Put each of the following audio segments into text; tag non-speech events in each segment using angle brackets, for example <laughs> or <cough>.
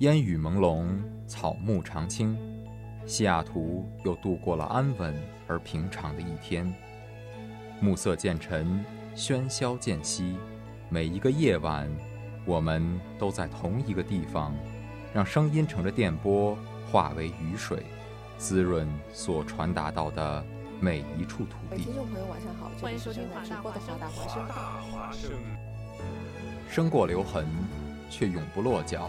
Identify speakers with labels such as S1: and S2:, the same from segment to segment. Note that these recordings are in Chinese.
S1: 烟雨朦胧，草木常青，西雅图又度过了安稳而平常的一天。暮色渐沉，喧嚣渐息，每一个夜晚，我们都在同一个地方，让声音乘着电波化为雨水，滋润所传达到的每一处土地。
S2: 听众朋友，晚上好，
S3: 欢迎收听华大
S2: 华的华大华声。
S4: 生
S1: 过留痕，却永不落脚，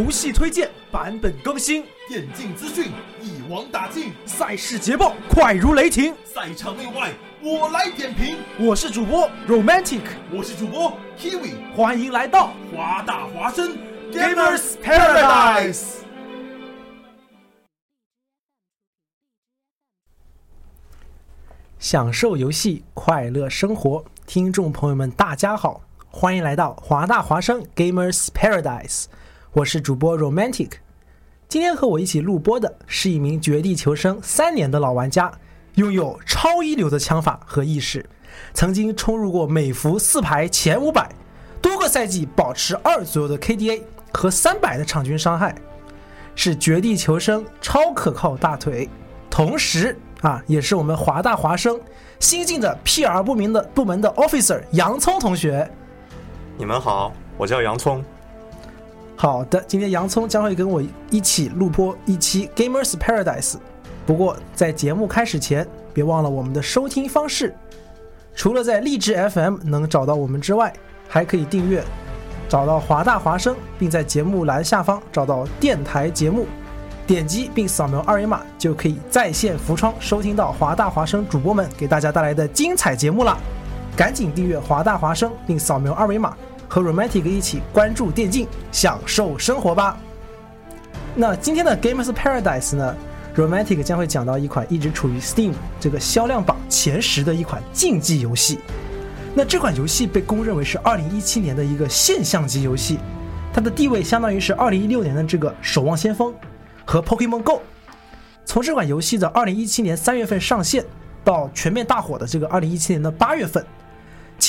S5: 游戏推荐版本更新，
S6: 电竞资讯一网打尽，
S5: 赛事捷报快如雷霆。
S6: 赛场内外我来点评。
S5: 我是主播 Romantic，
S6: 我是主播 Kiwi，
S5: 欢迎来到
S6: 华大华生
S5: Gamers Paradise。享受游戏，快乐生活。听众朋友们，大家好，欢迎来到华大华生 Gamers Paradise。我是主播 Romantic。今天和我一起录播的是一名《绝地求生》三年的老玩家，拥有超一流的枪法和意识，曾经冲入过美服四排前五百，多个赛季保持二左右的 KDA 和三百的场均伤害，是《绝地求生》超可靠大腿。同时啊，也是我们华大华生新进的 PR 不明的部门的 Officer 洋葱同学。
S7: 你们好，我叫洋葱。
S5: 好的，今天洋葱将会跟我一起录播一期 Gamers Paradise。不过在节目开始前，别忘了我们的收听方式。除了在荔枝 FM 能找到我们之外，还可以订阅，找到华大华声，并在节目栏下方找到电台节目，点击并扫描二维码，就可以在线浮窗收听到华大华声主播们给大家带来的精彩节目了。赶紧订阅华大华声，并扫描二维码。和 Romantic 一起关注电竞，享受生活吧。那今天的 Games Paradise 呢？Romantic 将会讲到一款一直处于 Steam 这个销量榜前十的一款竞技游戏。那这款游戏被公认为是2017年的一个现象级游戏，它的地位相当于是2016年的这个《守望先锋》和 Pokemon Go。从这款游戏的2017年3月份上线到全面大火的这个2017年的8月份。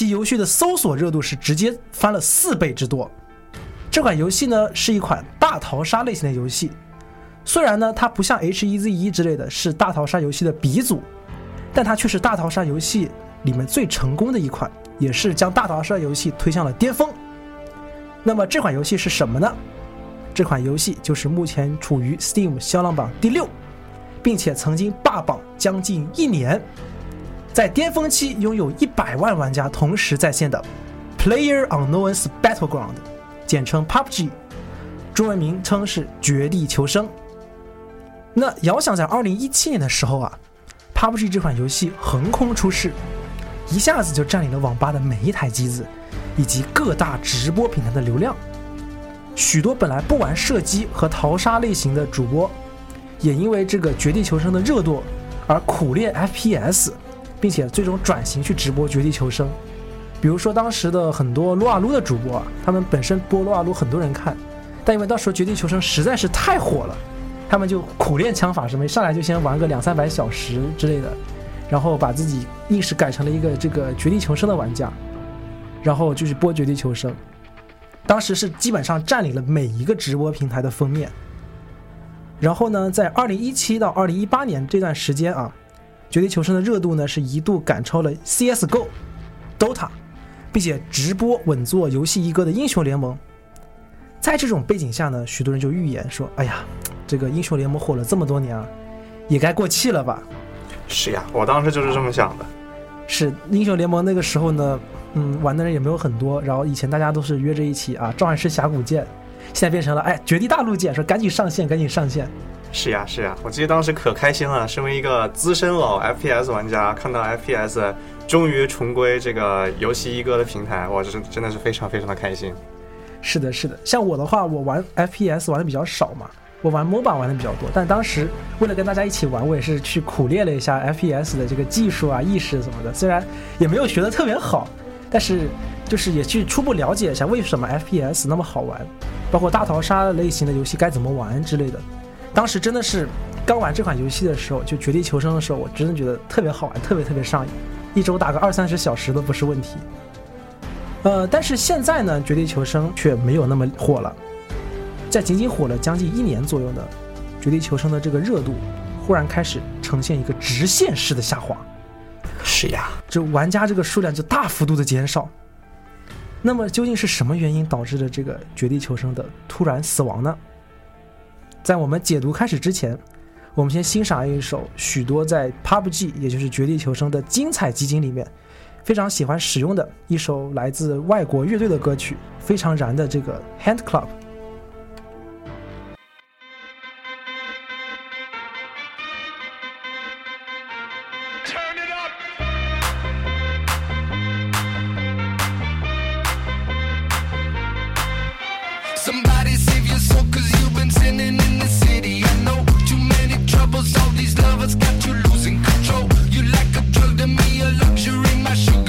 S5: 其游戏的搜索热度是直接翻了四倍之多。这款游戏呢是一款大逃杀类型的游戏，虽然呢它不像 H1Z1 之类的是大逃杀游戏的鼻祖，但它却是大逃杀游戏里面最成功的一款，也是将大逃杀游戏推向了巅峰。那么这款游戏是什么呢？这款游戏就是目前处于 Steam 销量榜第六，并且曾经霸榜将近一年。在巅峰期拥有一百万玩家同时在线的《Player Unknown's Battleground》，简称 PUBG，中文名称是《绝地求生》。那遥想在二零一七年的时候啊，《PUBG》这款游戏横空出世，一下子就占领了网吧的每一台机子，以及各大直播平台的流量。许多本来不玩射击和逃杀类型的主播，也因为这个《绝地求生》的热度而苦练 FPS。并且最终转型去直播《绝地求生》，比如说当时的很多撸啊撸的主播，他们本身播撸啊撸很多人看，但因为到时候《绝地求生》实在是太火了，他们就苦练枪法什么，上来就先玩个两三百小时之类的，然后把自己硬是改成了一个这个《绝地求生》的玩家，然后就是播《绝地求生》，当时是基本上占领了每一个直播平台的封面。然后呢，在二零一七到二零一八年这段时间啊。绝地求生的热度呢，是一度赶超了 CS:GO、DOTA，并且直播稳坐游戏一哥的英雄联盟。在这种背景下呢，许多人就预言说：“哎呀，这个英雄联盟火了这么多年啊，也该过气了吧？
S7: 是呀，我当时就是这么想的。
S5: 是英雄联盟那个时候呢，嗯，玩的人也没有很多，然后以前大家都是约着一起啊，召唤师峡谷见，现在变成了哎绝地大陆见，说赶紧上线，赶紧上线。
S7: 是呀是呀，我记得当时可开心了。身为一个资深老 FPS 玩家，看到 FPS 终于重归这个游戏一哥的平台，我真真的是非常非常的开心。
S5: 是的，是的，像我的话，我玩 FPS 玩的比较少嘛，我玩 MOBA 玩的比较多。但当时为了跟大家一起玩，我也是去苦练了一下 FPS 的这个技术啊、意识什么的。虽然也没有学的特别好，但是就是也去初步了解一下为什么 FPS 那么好玩，包括大逃杀类型的游戏该怎么玩之类的。当时真的是刚玩这款游戏的时候，就绝地求生的时候，我真的觉得特别好玩，特别特别上瘾，一周打个二三十小时都不是问题。呃，但是现在呢，绝地求生却没有那么火了。在仅仅火了将近一年左右呢绝地求生的这个热度，忽然开始呈现一个直线式的下滑。
S7: 是呀，
S5: 就玩家这个数量就大幅度的减少。那么究竟是什么原因导致了这个绝地求生的突然死亡呢？在我们解读开始之前，我们先欣赏一首许多在 PUBG，也就是绝地求生的精彩集锦里面非常喜欢使用的一首来自外国乐队的歌曲，非常燃的这个 Hand Club。
S8: These lovers got you losing control. You like a drug to me, a luxury, my sugar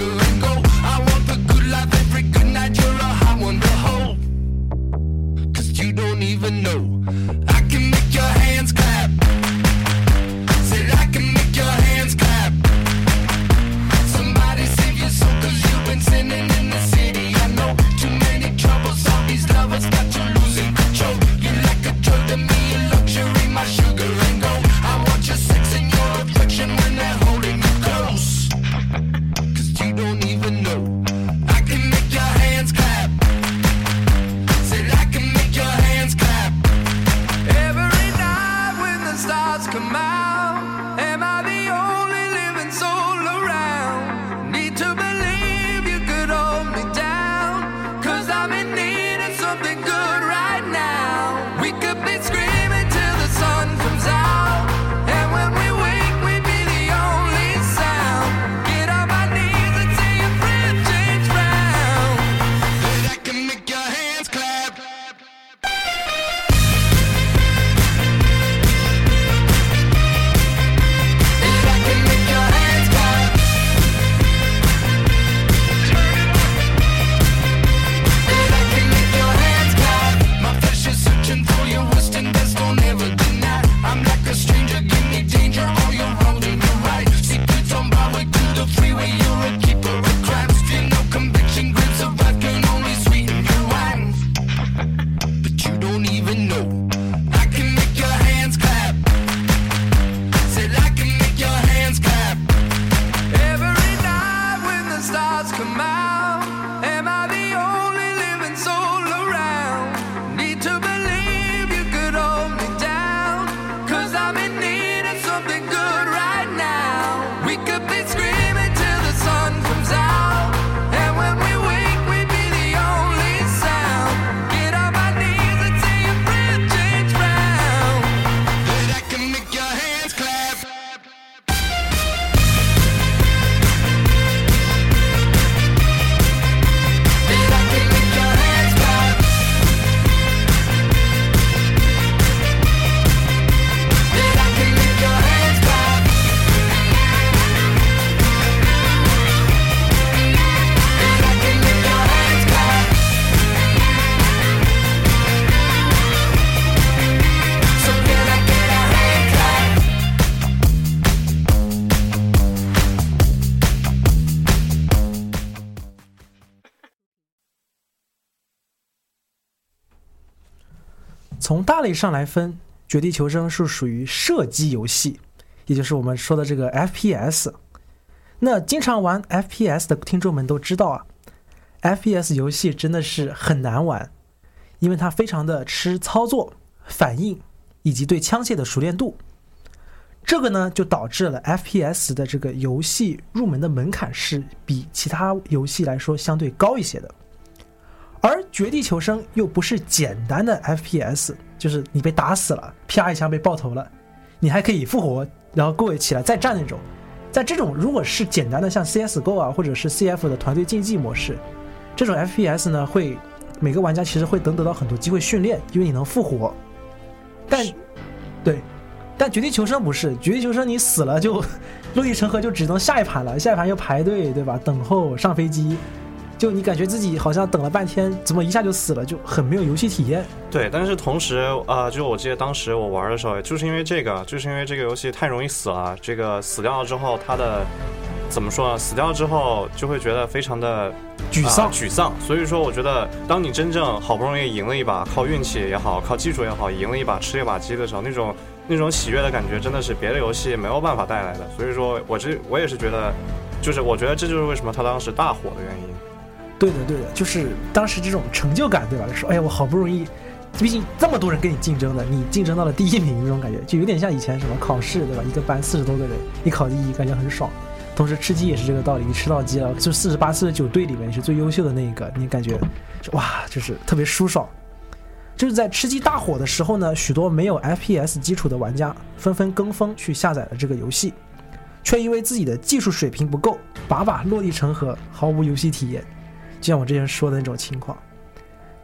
S5: 大类上来分，《绝地求生》是属于射击游戏，也就是我们说的这个 FPS。那经常玩 FPS 的听众们都知道啊，FPS 游戏真的是很难玩，因为它非常的吃操作、反应，以及对枪械的熟练度。这个呢，就导致了 FPS 的这个游戏入门的门槛是比其他游戏来说相对高一些的。而《绝地求生》又不是简单的 FPS，就是你被打死了，啪一枪被爆头了，你还可以复活，然后过位起来再战那种。在这种如果是简单的像 CS:GO 啊，或者是 CF 的团队竞技模式，这种 FPS 呢，会每个玩家其实会能得到很多机会训练，因为你能复活。但对，但绝地求生不是，绝地求生你死了就 <laughs> 落地成盒，就只能下一盘了，下一盘要排队，对吧？等候上飞机，就你感觉自己好像等了半天，怎么一下就死了，就很没有游戏体验。
S7: 对，但是同时啊、呃就我记得当时我玩的时候，就是因为这个，就是因为这个游戏太容易死了，这个死掉了之后，它的怎么说呢？死掉之后就会觉得非常的
S5: 沮丧
S7: 啊沮丧。所以说，我觉得当你真正好不容易赢了一把，靠运气也好，靠技术也好，赢了一把吃了一把鸡的时候，那种那种喜悦的感觉，真的是别的游戏没有办法带来的。所以说我这我也是觉得，就是我觉得这就是为什么它当时大火的原因。
S5: 对的，对的，就是当时这种成就感，对吧？说，哎呀，我好不容易，毕竟这么多人跟你竞争的，你竞争到了第一名，这种感觉就有点像以前什么考试，对吧？一个班四十多个人，你考第一，感觉很爽。同时吃鸡也是这个道理，你吃到鸡了，就四十八、四十九队里面你是最优秀的那一个，你感觉哇，就是特别舒爽。就是在吃鸡大火的时候呢，许多没有 FPS 基础的玩家纷纷跟风去下载了这个游戏，却因为自己的技术水平不够，把把落地成盒，毫无游戏体验。就像我之前说的那种情况。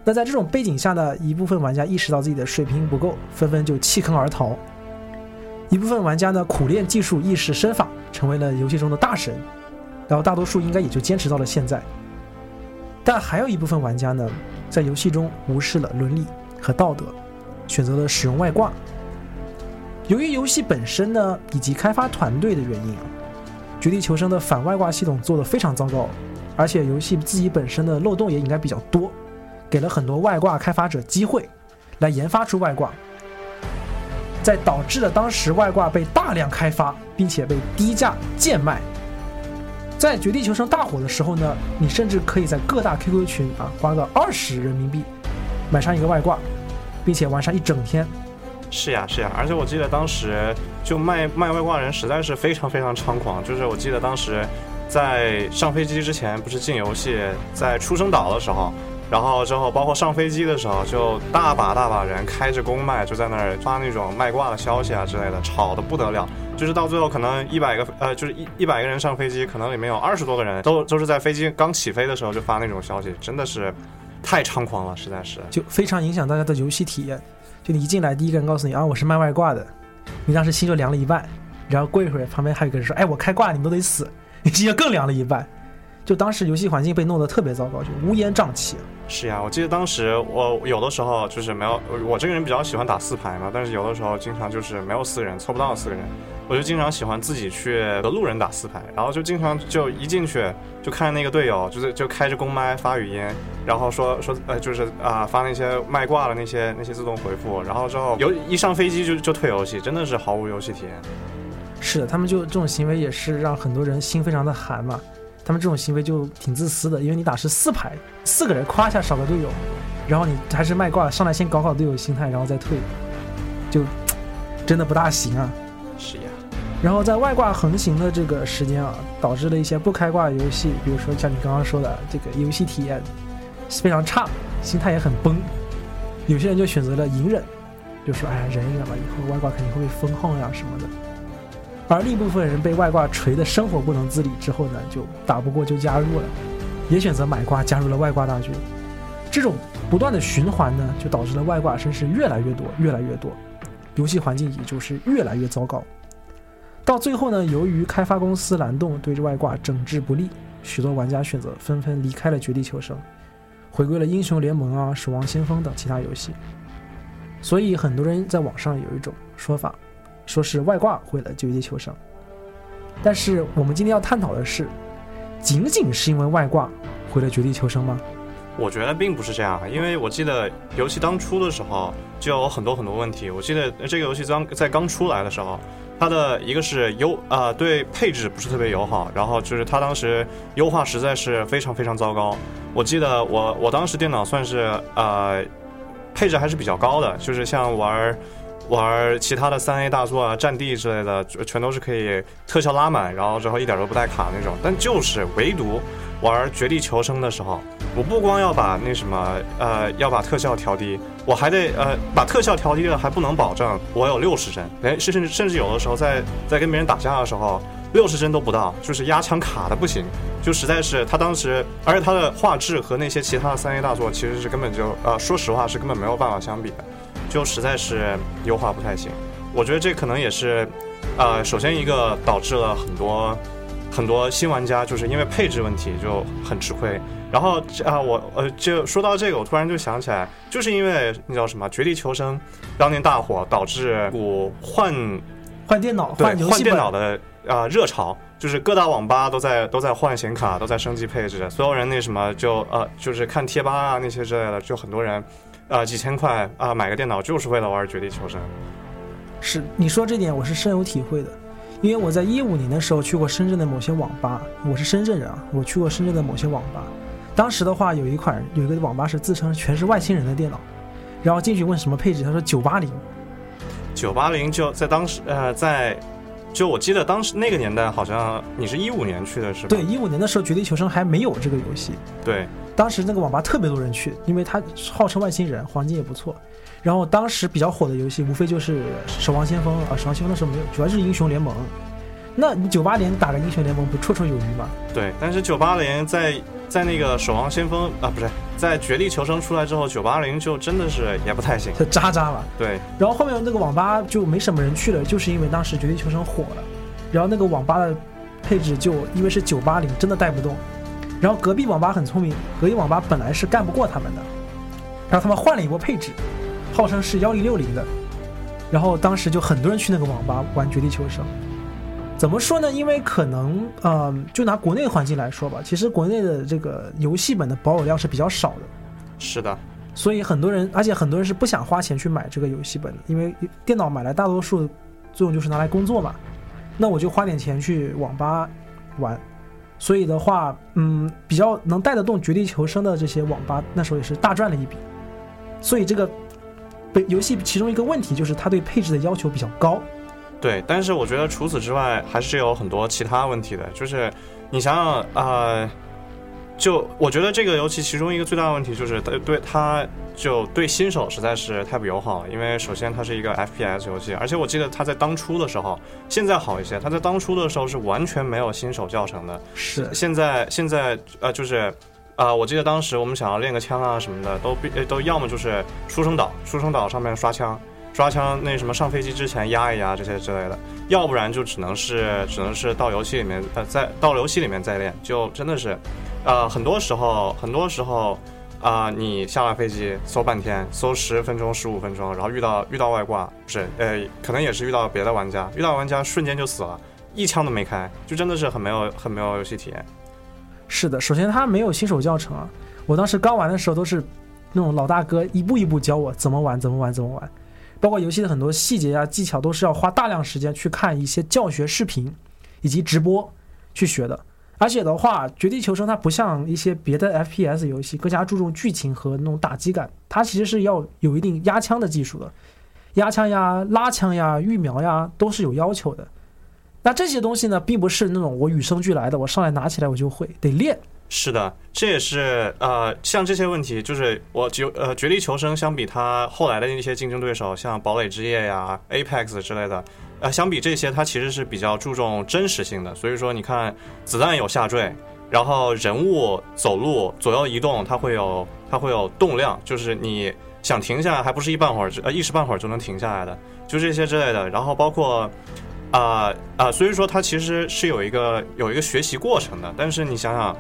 S5: 那在这种背景下呢，一部分玩家意识到自己的水平不够，纷纷就弃坑而逃；一部分玩家呢，苦练技术，意识身法，成为了游戏中的大神。然后大多数应该也就坚持到了现在。但还有一部分玩家呢，在游戏中无视了伦理和道德，选择了使用外挂。由于游戏本身呢，以及开发团队的原因，《绝地求生》的反外挂系统做得非常糟糕。而且游戏自己本身的漏洞也应该比较多，给了很多外挂开发者机会来研发出外挂，在导致了当时外挂被大量开发，并且被低价贱卖。在《绝地求生》大火的时候呢，你甚至可以在各大 QQ 群啊花个二十人民币买上一个外挂，并且玩上一整天。
S7: 是呀，是呀，而且我记得当时就卖卖外挂人实在是非常非常猖狂，就是我记得当时在上飞机之前，不是进游戏，在出生岛的时候，然后之后包括上飞机的时候，就大把大把人开着公麦就在那儿发那种卖挂的消息啊之类的，吵得不得了。就是到最后可能一百个呃，就是一一百个人上飞机，可能里面有二十多个人都都是在飞机刚起飞的时候就发那种消息，真的是太猖狂了，实在是。
S5: 就非常影响大家的游戏体验。就你一进来，第一个人告诉你啊，我是卖外挂的，你当时心就凉了一半。然后过一会儿，旁边还有一个人说，哎，我开挂，你们都得死，你心就更凉了一半。就当时游戏环境被弄得特别糟糕，就乌烟瘴气。
S7: 是呀，我记得当时我有的时候就是没有，我这个人比较喜欢打四排嘛，但是有的时候经常就是没有四个人，凑不到四个人，我就经常喜欢自己去和路人打四排，然后就经常就一进去就看那个队友就是就开着公麦发语音，然后说说呃就是啊、发那些卖挂的那些那些自动回复，然后之后游一上飞机就就退游戏，真的是毫无游戏体验。
S5: 是的，他们就这种行为也是让很多人心非常的寒嘛。他们这种行为就挺自私的，因为你打是四排，四个人夸一下少个队友，然后你还是卖挂，上来先搞搞队友心态，然后再退，就真的不大行啊。
S7: 是呀，
S5: 然后在外挂横行的这个时间啊，导致了一些不开挂的游戏，比如说像你刚刚说的这个游戏体验非常差，心态也很崩。有些人就选择了隐忍，就说哎呀忍一忍吧，以后外挂肯定会被封号呀什么的。而另一部分人被外挂锤的生活不能自理之后呢，就打不过就加入了，也选择买挂加入了外挂大军。这种不断的循环呢，就导致了外挂声势越来越多，越来越多，游戏环境也就是越来越糟糕。到最后呢，由于开发公司蓝洞对外挂整治不力，许多玩家选择纷纷离开了《绝地求生》，回归了英雄联盟啊、守望先锋等其他游戏。所以很多人在网上有一种说法，说是外挂毁了《绝地求生》。但是我们今天要探讨的是，仅仅是因为外挂毁了《绝地求生》吗？
S7: 我觉得并不是这样，因为我记得游戏当初的时候就有很多很多问题。我记得这个游戏刚在刚出来的时候，它的一个是优啊、对配置不是特别友好，然后就是它当时优化实在是非常非常糟糕。我记得我我当时电脑算是呃配置还是比较高的，就是像玩玩其他的三 A 大作啊、战地之类的，全都是可以特效拉满，然后之后一点都不带卡那种。但就是唯独玩绝地求生的时候，我不光要把那什么呃要把特效调低，我还得呃把特效调低了，还不能保证我有六十帧，哎，甚至甚至有的时候在在跟别人打架的时候。六十帧都不到，就是压枪卡的不行，就实在是他当时，而且他的画质和那些其他的三 A 大作其实是根本就呃，说实话是根本没有办法相比的，就实在是优化不太行。我觉得这可能也是，呃，首先一个导致了很多很多新玩家就是因为配置问题就很吃亏。然后啊，我呃，就说到这个，我突然就想起来，就是因为那叫什么《绝地求生》当年大火，导致股换
S5: 换电脑、
S7: 对换电脑的啊、热潮，就是各大网吧都在都在换显卡，都在升级配置，所有人那什么就呃就是看贴吧啊那些之类的，就很多人呃几千块啊、买个电脑就是为了玩绝地求生。
S5: 是你说这点我是深有体会的，因为我在一五年的时候去过深圳的某些网吧，我是深圳人啊，我去过深圳的某些网吧，当时的话有一款有一个网吧是自称全是外星人的电脑，然后进去问什么配置，他说九八零，
S7: 九八零就在当时呃在。就我记得当时那个年代，好像你是一五年去的是吧？
S5: 对，一五年的时候《绝地求生》还没有这个游戏，
S7: 对
S5: 当时那个网吧特别多人去，因为它号称外星人，环境也不错。然后当时比较火的游戏无非就是《守望先锋》啊，《守望先锋》的时候没有，主要是英雄联盟。那你九八年打个英雄联盟不绰绰有余吗？
S7: 对，但是九八年在在那个守望先锋啊，不是在绝地求生出来之后，九八零就真的是也不太行。
S5: 它渣渣了。
S7: 对，
S5: 然后后面那个网吧就没什么人去了，就是因为当时《绝地求生》火了，然后那个网吧的配置就因为是九八零，真的带不动。然后隔壁网吧很聪明，隔壁网吧本来是干不过他们的，然后他们换了一波配置，号称是幺零六零的，然后当时就很多人去那个网吧玩《绝地求生》。怎么说呢？因为可能，呃，就拿国内环境来说吧，其实国内的这个游戏本的保有量是比较少的。
S7: 是的，
S5: 所以很多人，而且很多人是不想花钱去买这个游戏本的，因为电脑买来大多数作用就是拿来工作嘛，那我就花点钱去网吧玩。所以的话，嗯，比较能带得动《绝地求生》的这些网吧，那时候也是大赚了一笔。所以这个被游戏其中一个问题就是它对配置的要求比较高。
S7: 对，但是我觉得除此之外，还是有很多其他问题的。就是你想想，呃，就我觉得这个游戏其中一个最大的问题就是对对它就对新手实在是太不友好了。因为首先它是一个 FPS 游戏，而且我记得它在当初的时候，现在好一些，它在当初的时候是完全没有新手教程的。
S5: 是
S7: 现在现在呃就是。啊、我记得当时我们想要练个枪啊什么的，都必呃都要么就是出生岛，出生岛上面刷枪，刷枪那什么上飞机之前压一压这些之类的，要不然就只能是只能是到游戏里面呃在到游戏里面再练，就真的是，呃很多时候很多时候啊、你下了飞机搜半天，搜十分钟十五分钟，然后遇到遇到外挂，不是呃可能也是遇到别的玩家，遇到玩家瞬间就死了，一枪都没开，就真的是很没有很没有游戏体验。
S5: 是的，首先它没有新手教程啊，我当时刚玩的时候都是那种老大哥一步一步教我怎么玩，怎么玩，怎么玩，包括游戏的很多细节啊、技巧都是要花大量时间去看一些教学视频以及直播去学的。而且的话，《绝地求生》它不像一些别的 FPS 游戏更加注重剧情和那种打击感，它其实是要有一定压枪的技术的，压枪呀、拉枪呀、预瞄呀都是有要求的。那这些东西呢，并不是那种我与生俱来的，我上来拿起来我就会，得练。
S7: 是的，这也是呃，像这些问题，就是我就呃，绝地求生相比它后来的那些竞争对手，像堡垒之夜呀、Apex 之类的，呃，相比这些，它其实是比较注重真实性的。所以说，你看子弹有下坠，然后人物走路左右移动，它会有它会有动量，就是你想停下来，还不是一半会儿呃一时半会儿就能停下来的，就这些之类的。然后包括。啊啊、所以说它其实是有一个有一个学习过程的。但是你想想，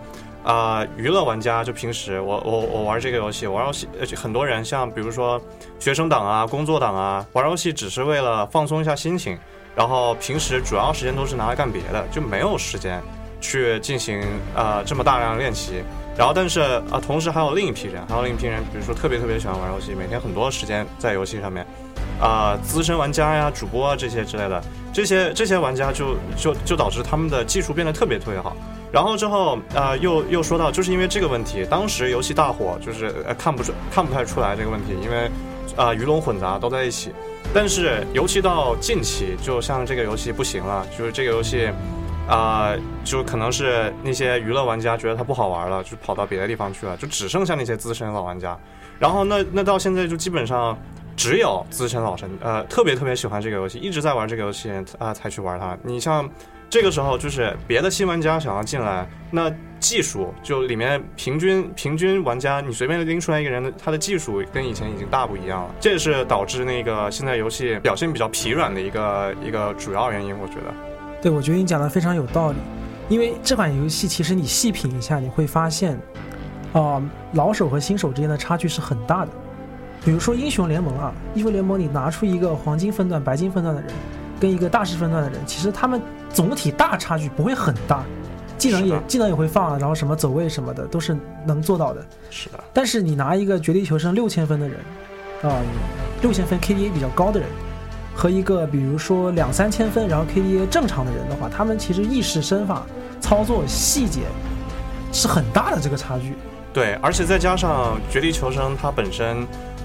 S7: 啊、娱乐玩家就平时我我我玩这个游戏，玩游戏，呃，很多人像比如说学生党啊、工作党啊，玩游戏只是为了放松一下心情，然后平时主要时间都是拿来干别的，就没有时间去进行呃这么大量的练习。然后，但是啊、呃同时还有另一批人，还有另一批人，比如说特别特别喜欢玩游戏，每天很多时间在游戏上面，啊、资深玩家呀、主播啊这些之类的，这些这些玩家就就就导致他们的技术变得特别特别好。然后之后啊、又又说到，就是因为这个问题，当时游戏大火，就是呃看不出看不太出来这个问题，因为啊、鱼龙混杂都在一起。但是尤其到近期，就像这个游戏不行了，就是这个游戏，啊、就可能是那些娱乐玩家觉得它不好玩了，就跑到别的地方去了，就只剩下那些资深老玩家。然后那那到现在就基本上只有资深老神，呃，特别特别喜欢这个游戏，一直在玩这个游戏啊、才去玩它。你像这个时候，就是别的新玩家想要进来，那技术就里面平均平均玩家，你随便拎出来一个人的，他的技术跟以前已经大不一样了。这也是导致那个现在游戏表现比较疲软的一个一个主要原因，我觉得。
S5: 对，我觉得你讲的非常有道理，因为这款游戏其实你细品一下，你会发现，啊、老手和新手之间的差距是很大的。比如说英雄联盟啊，英雄联盟你拿出一个黄金分段、白金分段的人，跟一个大师分段的人，其实他们总体大差距不会很大，技能也技能也会放，然后什么走位什么的都是能做到的。
S7: 是的，
S5: 但是你拿一个绝地求生六千分的人，啊、六千分 KDA 比较高的人，和一个比如说两三千分然后 KDA 正常的人的话，他们其实意识、身法、操作细节是很大的这个差距。
S7: 对，而且再加上绝地求生，它本身，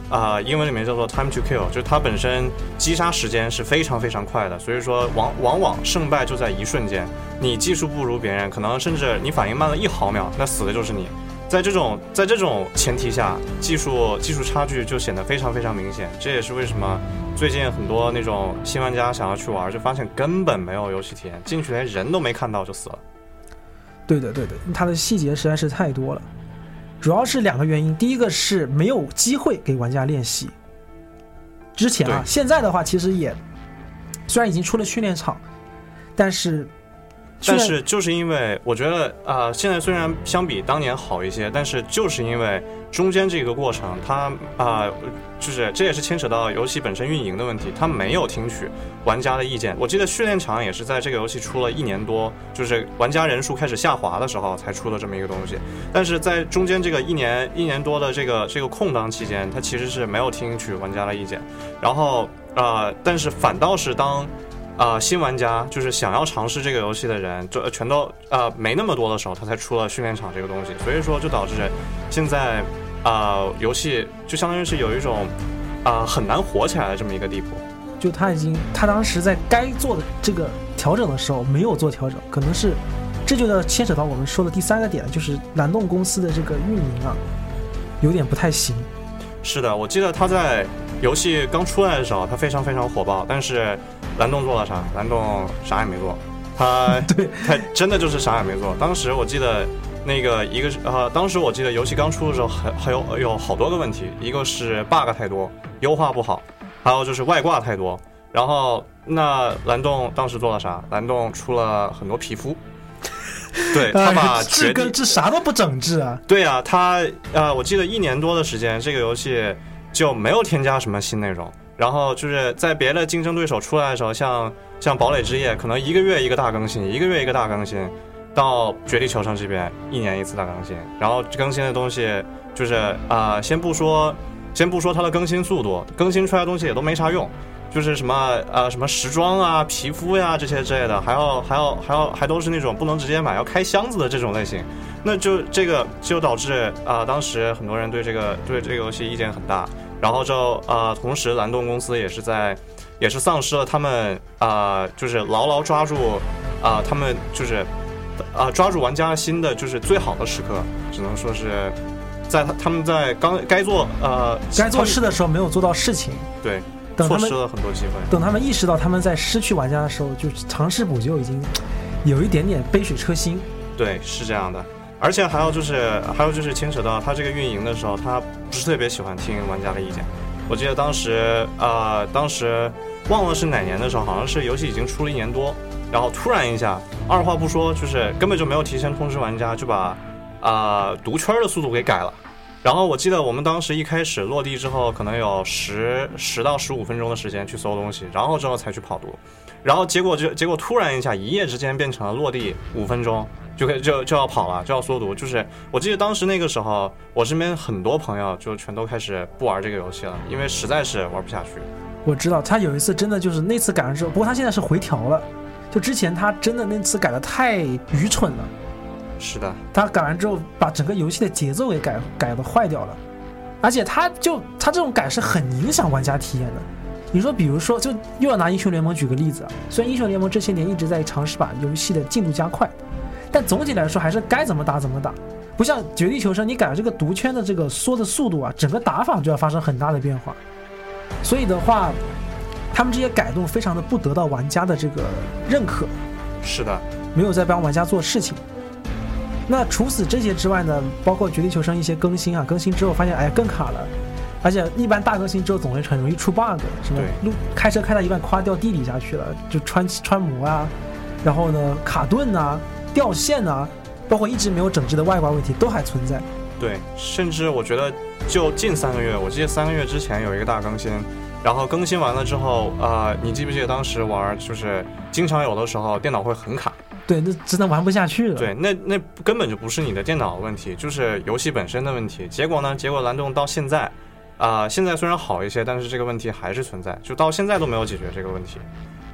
S7: 啊、英文里面叫做 time to kill，就是它本身击杀时间是非常非常快的，所以说往往往胜败就在一瞬间。你技术不如别人，可能甚至你反应慢了一毫秒，那死的就是你。在这种在这种前提下，技术技术差距就显得非常非常明显。这也是为什么最近很多那种新玩家想要去玩，就发现根本没有游戏体验，进去连人都没看到就死了。
S5: 对的，对的，它的细节实在是太多了。主要是两个原因，第一个是没有机会给玩家练习。之前啊，现在的话其实也虽然已经出了训练场，但是
S7: 但是就是因为我觉得啊、现在虽然相比当年好一些，但是就是因为中间这个过程，它啊、就是这也是牵扯到游戏本身运营的问题，它没有听取玩家的意见。我记得训练场也是在这个游戏出了一年多，就是玩家人数开始下滑的时候才出的这么一个东西。但是在中间这个一年一年多的这个这个空档期间，它其实是没有听取玩家的意见，然后呃，但是反倒是当啊、新玩家就是想要尝试这个游戏的人，就呃全都呃没那么多的时候，他才出了训练场这个东西，所以说就导致现在啊、游戏就相当于是有一种啊、很难火起来的这么一个地步。
S5: 就他已经他当时在该做的这个调整的时候没有做调整，可能是这就要牵扯到我们说的第三个点，就是蓝洞公司的这个运营啊，有点不太行。
S7: 是的，我记得他在游戏刚出来的时候，他非常非常火爆，但是蓝洞做了啥？蓝洞啥也没做，他 <laughs>
S5: 对
S7: 他真的就是啥也没做。当时我记得那个一个是呃，当时我记得游戏刚出的时候还还有有好多个问题，一个是 bug 太多，优化不好，还有就是外挂太多。然后那蓝洞当时做了啥？蓝洞出了很多皮肤，<laughs> 对他把
S5: 这跟这啥都不整治啊！
S7: 对啊，他呃，我记得一年多的时间，这个游戏就没有添加什么新内容。然后就是在别的竞争对手出来的时候，像像堡垒之夜，可能一个月一个大更新，一个月一个大更新，到绝地求生这边一年一次大更新。然后更新的东西就是啊、先不说先不说它的更新速度，更新出来的东西也都没啥用。就是什么呃什么时装啊、皮肤呀、这些之类的，还要还要还要还都是那种不能直接买，要开箱子的这种类型。那就这个就导致啊、当时很多人对这个对这个游戏意见很大，然后就呃、同时蓝洞公司也是在也是丧失了他们啊、就是牢牢抓住啊、他们就是啊、抓住玩家心的就是最好的时刻，只能说是在他他们在刚该做呃
S5: 该做事的时候没有做到事情，
S7: 对
S5: 等他们
S7: 错失了很多机会。
S5: 等他们意识到他们在失去玩家的时候，就尝试补救已经有一点点杯水车薪。
S7: 对，是这样的。而且还有就是，还有就是牵扯到他这个运营的时候，他不是特别喜欢听玩家的意见。我记得当时，呃，当时忘了是哪年的时候，好像是游戏已经出了一年多，然后突然一下，二话不说，就是根本就没有提前通知玩家，就把啊、读圈的速度给改了。然后我记得我们当时一开始落地之后，可能有十十到十五分钟的时间去搜东西，然后之后才去跑读，然后结果就结果突然一下，一夜之间变成了落地五分钟就可以就就要跑了，就要缩毒。就是我记得当时那个时候，我身边很多朋友就全都开始不玩这个游戏了，因为实在是玩不下去。
S5: 我知道他有一次真的就是那次改完之后，不过他现在是回调了，就之前他真的那次改的太愚蠢了，
S7: 是的，
S5: 他改完之后把整个游戏的节奏给改改的坏掉了，而且他就他这种改是很影响玩家体验的，你说，比如说，就又要拿英雄联盟举个例子啊。虽然英雄联盟这些年一直在尝试把游戏的进度加快，但总体来说还是该怎么打怎么打。不像绝地求生，你改了这个毒圈的这个缩的速度啊，整个打法就要发生很大的变化。所以的话，他们这些改动非常的不得到玩家的这个认可，
S7: 是的，
S5: 没有在帮玩家做事情。那除此这些之外呢，包括绝地求生一些更新啊，更新之后发现哎更卡了，而且一般大更新之后总会很容易出 bug，什么
S7: 对
S5: 路开车开到一半夸掉地底下去了，就穿穿模啊，然后呢卡顿啊、掉线啊，包括一直没有整治的外挂问题都还存在。
S7: 对，甚至我觉得就近三个月，我记得三个月之前有一个大更新，然后更新完了之后，啊，你记不记得当时玩就是经常有的时候电脑会很卡。
S5: 对，那真的玩不下去了。
S7: 对，那那根本就不是你的电脑问题，就是游戏本身的问题。结果呢？结果蓝洞到现在，啊、现在虽然好一些，但是这个问题还是存在，就到现在都没有解决这个问题。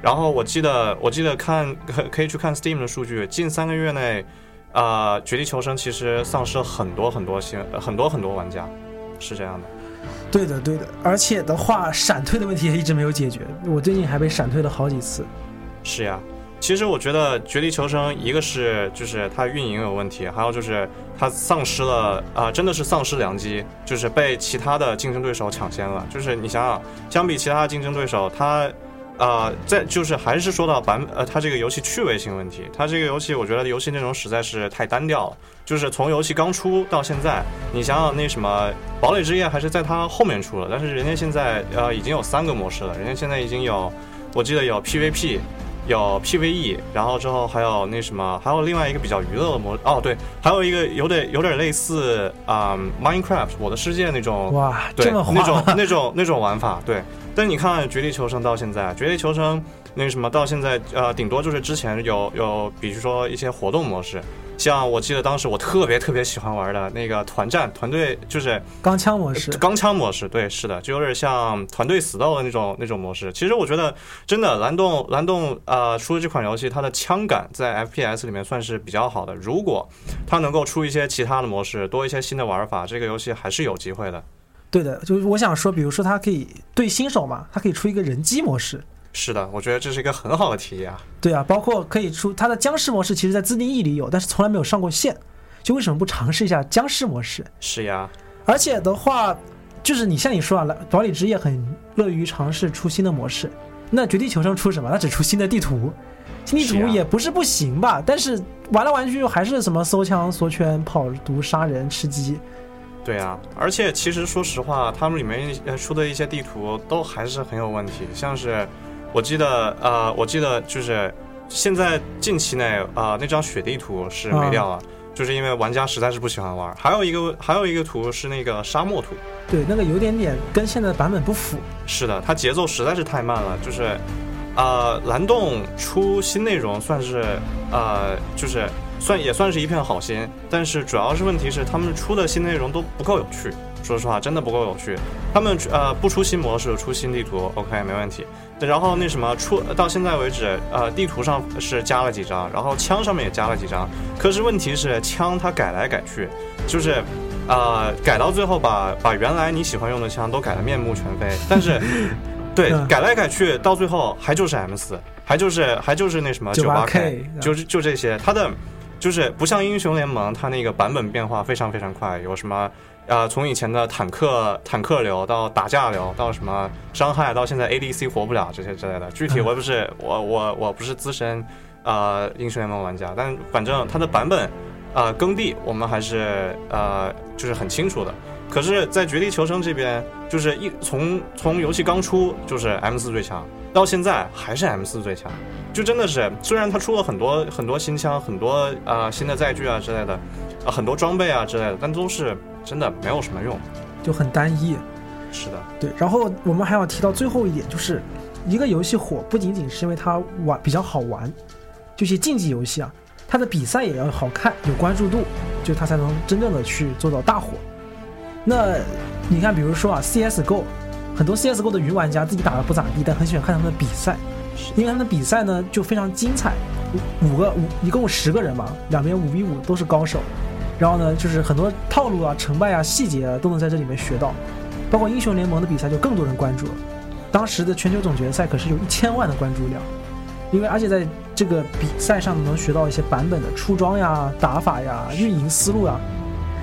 S7: 然后我记得，我记得看可可以去看 Steam 的数据，近三个月内，啊、绝地求生其实丧失了很多很多新呃很多很多玩家，是这样的。
S5: 对的，对的，而且的话，闪退的问题也一直没有解决。我最近还被闪退了好几次。
S7: 是呀，其实我觉得《绝地求生》一个是就是它运营有问题，还有就是它丧失了啊、真的是丧失良机，就是被其他的竞争对手抢先了。就是你想想，相比其他的竞争对手，它啊，在就是还是说到版呃，它这个游戏趣味性问题，它这个游戏我觉得游戏内容实在是太单调了。就是从游戏刚出到现在，你想想那什么《堡垒之夜》还是在它后面出了，但是人家现在呃已经有三个模式了，人家现在已经有，我记得有 PVP。有 PVE，然后之后还有那什么，还有另外一个比较娱乐的模哦，对，还有一个有点有点类似啊、Minecraft 我的世界那种
S5: 哇，
S7: 对那种 <laughs> 那种那种玩法，对。但你看《绝地求生》到现在，《绝地求生》那个什么到现在呃，顶多就是之前有有，比如说一些活动模式，像我记得当时我特别特别喜欢玩的那个团战团队，就是
S5: 钢枪模式，
S7: 钢枪模式，对，是的，就有点像团队死斗的那种那种模式。其实我觉得，真的蓝洞蓝洞呃出的这款游戏，它的枪感在 FPS 里面算是比较好的。如果它能够出一些其他的模式，多一些新的玩法，这个游戏还是有机会的。
S5: 对的，就是我想说，比如说它可以对新手嘛，它可以出一个人机模式。
S7: 是的，我觉得这是一个很好的提议啊。
S5: 对啊，包括可以出它的僵尸模式，其实在自定义里有，但是从来没有上过线。就为什么不尝试一下僵尸模式？
S7: 是呀，
S5: 而且的话，就是你像你说啊，来堡垒之夜很乐于尝试出新的模式。那绝地求生出什么？它只出新的地图，新地图也不是不行吧？但是玩来玩去还是什么搜枪、缩圈、跑毒、杀人、吃鸡。
S7: 对啊，而且其实说实话，他们里面呃出的一些地图都还是很有问题，像是我记得呃，我记得就是现在近期内啊、呃那张雪地图是没掉了。就是因为玩家实在是不喜欢玩，还有一个还有一个图是那个沙漠图，
S5: 对，那个有点点跟现在的版本不符。
S7: 是的，它节奏实在是太慢了。就是，呃，蓝洞出新内容算是呃，就是算也算是一片好心，但是主要是问题是他们出的新内容都不够有趣。说实话，真的不够有趣。他们呃不出新模式，出新地图，OK 没问题。然后那什么出到现在为止，呃，地图上是加了几张，然后枪上面也加了几张。可是问题是枪它改来改去，就是。呃，改到最后把把原来你喜欢用的枪都改得面目全非，但是，<laughs> 对，
S5: 嗯
S7: 改来改去，到最后还就是 M 四，还就是还就是那什么
S5: 九八
S7: K，就是就这些，它的就是不像英雄联盟，它那个版本变化非常非常快，有什么呃，从以前的坦克坦克流到打架流，到什么伤害，到现在 ADC 活不了这些之类的，具体我也不是我我我不是资深呃英雄联盟玩家，但反正它的版本。呃，耕地我们还是呃，就是很清楚的。可是，在绝地求生这边，就是一从从游戏刚出就是 M 四最强，到现在还是 M 四最强，就真的是，虽然它出了很多很多新枪，很多呃新的载具啊之类的，啊很多装备啊之类的，但都是真的没有什么用。
S5: 就很单一。
S7: 是的，
S5: 对，然后我们还要提到最后一点，就是一个游戏火不仅仅是因为它玩比较好玩，就是竞技游戏啊，它的比赛也要好看，有关注度，就它才能真正的去做到大火。那你看，比如说啊，CSGO，很多 CSGO 的云玩家自己打的不咋地，但很喜欢看他们的比赛，因为他们的比赛呢就非常精彩，五五个五一共十个人嘛，两边五 v 五都是高手，然后呢就是很多套路啊、成败啊、细节啊都能在这里面学到。包括英雄联盟的比赛就更多人关注了。当时的全球总决赛可是有一千万的关注量，因为而且在这个比赛上能学到一些版本的出装呀、打法呀、运营思路呀。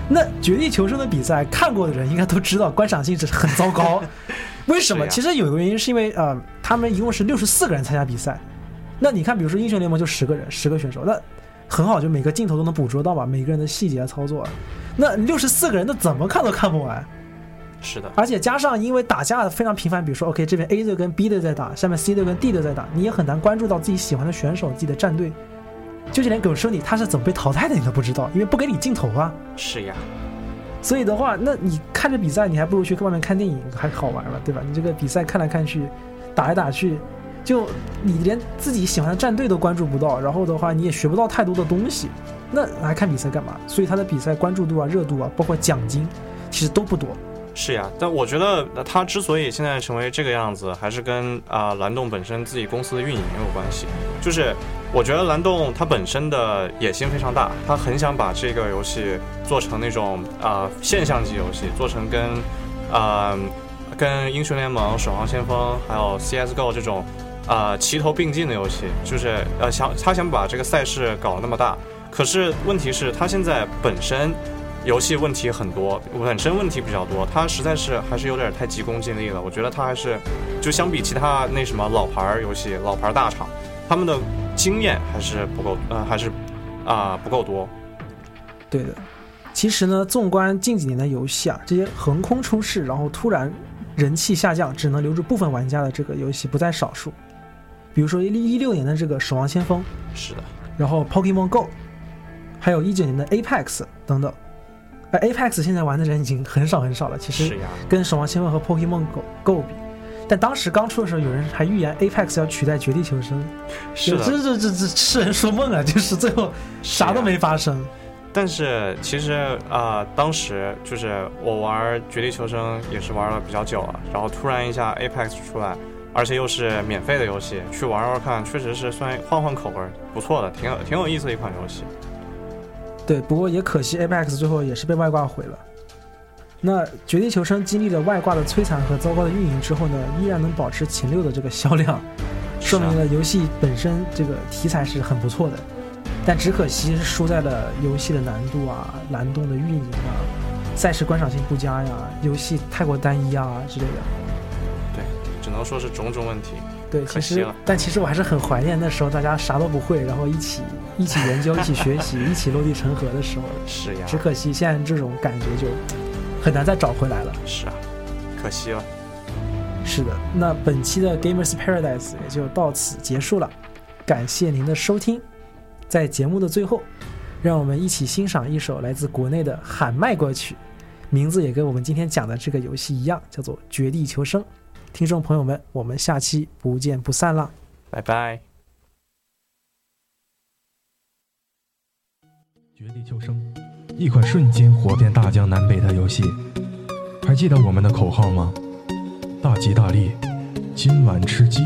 S5: 那《绝地求生》的比赛看过的人应该都知道，观赏性是很糟糕。<laughs> 为什么？其实有一个原因是因为呃，他们一共是六十四个人参加比赛。那你看，比如说英雄联盟就十个人，十个选手，那很好，就每个镜头都能捕捉到吧，每个人的细节操作。那六十四个人，那怎么看都看不完。
S7: 是的，
S5: 而且加上因为打架非常频繁，比如说 OK 这边 A 队跟 B 队在打，下面 C 队跟 D 队在打，你也很难关注到自己喜欢的选手、自己的战队。就是连狗剩你他是怎么被淘汰的你都不知道，因为不给你镜头啊。
S7: 是呀，
S5: 所以的话，那你看着比赛，你还不如去外面看电影还好玩了，对吧？你这个比赛看来看去，打来打去，就你连自己喜欢的战队都关注不到，然后的话你也学不到太多的东西，那还看比赛干嘛？所以他的比赛关注度啊、热度啊，包括奖金，其实都不多。
S7: 是呀，但我觉得他之所以现在成为这个样子，还是跟啊、蓝洞本身自己公司的运营有关系。就是我觉得蓝洞它本身的野心非常大，他很想把这个游戏做成那种啊、现象级游戏，做成跟啊、跟英雄联盟、守望先锋还有 CS:GO 这种啊、齐头并进的游戏，就是呃想他想把这个赛事搞得那么大。可是问题是，他现在本身游戏问题很多，本身问题比较多，他实在是还是有点太急功近利了。我觉得他还是就相比其他那什么老牌儿游戏、老牌儿大厂，他们的经验还是不够，呃，还是啊、不够多。
S5: 对的，其实呢，纵观近几年的游戏啊，这些横空出世，然后突然人气下降，只能留住部分玩家的这个游戏不在少数。比如说一一六年的这个《守望先锋》，
S7: 是的，
S5: 然后 Pokemon Go，还有一九年的 Apex 等等。而 Apex 现在玩的人已经很少很少了，其实
S7: 是呀，
S5: 跟守望先锋和 Pokemon Go Go 比，但当时刚出的时候，有人还预言 Apex 要取代绝地求生，
S7: 是的。
S5: 这这这这痴人说梦啊！就是最后啥都没发生。
S7: 但是其实啊、当时就是我玩《绝地求生》也是玩了比较久了，然后突然一下 Apex 出来，而且又是免费的游戏，去玩玩看，确实是算换换口味，不错的，挺有挺有意思的一款游戏。
S5: 对，不过也可惜 Apex 最后也是被外挂毁了。那《绝地求生》经历了外挂的摧残和糟糕的运营之后呢，依然能保持前六的这个销量，说明了游戏本身这个题材是很不错的。但只可惜是输在了游戏的难度啊、蓝洞的运营啊、赛事观赏性不佳呀、游戏太过单一啊之类的。
S7: 对，只能说是种种问题。
S5: 对，其实但其实我还是很怀念那时候大家啥都不会，然后一起一起研究、一起学习、一起落地成盒的时候。<laughs>
S7: 是呀，
S5: 只可惜现在这种感觉就很难再找回来了。
S7: 是啊，可惜了。
S5: 是的，那本期的 Gamers Paradise 也就到此结束了，感谢您的收听。在节目的最后，让我们一起欣赏一首来自国内的喊麦歌曲，名字也跟我们今天讲的这个游戏一样，叫做《绝地求生》。听众朋友们，我们下期不见不散啦！
S7: 拜拜。
S9: 绝地求生，一款瞬间火遍大江南北的游戏，还记得我们的口号吗？大吉大利，今晚吃鸡。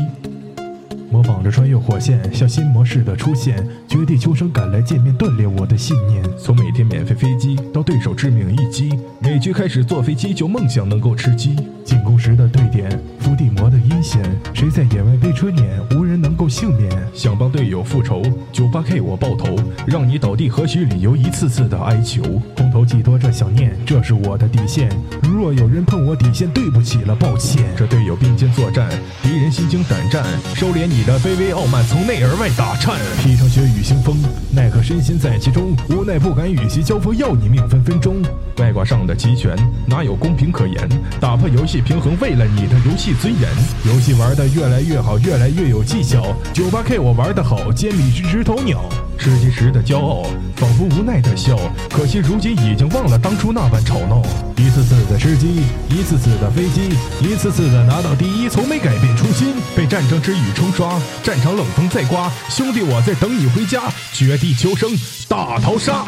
S9: 模仿着穿越火线，像新模式的出现，绝地求生赶来见面，锻炼我的信念。从每天免费飞机到对手致命一击，每局开始坐飞机就梦想能够吃鸡。进攻时的对点，伏地魔的阴险，谁在野外被车碾，无人能够幸免。想帮队友复仇，九八 K 我爆头，让你倒地何须理由，一次次的哀求。空投寄托着想念，这是我的底线。如若有人碰我底线，对不起了，抱歉。这队友并肩作战，敌人心惊胆战，收敛你的卑微傲慢，从内而外打颤。披上血雨腥风，奈何身心在其中，无奈不敢与其交锋，要你命分分钟。外挂上的齐全，哪有公平可言？打破游戏平衡，为了你的游戏尊严。游戏玩的越来越好，越来越有技巧。九八 K 我玩的好，监理是直头鸟。吃鸡时的骄傲，仿佛无奈的笑。可惜如今已经忘了当初那般吵闹。一次次的吃鸡，一次次的飞机，一次次的拿到第一，从没改变初心。被战争之雨冲刷，战场冷风在刮，兄弟我在等你回家。绝地求生，大逃杀。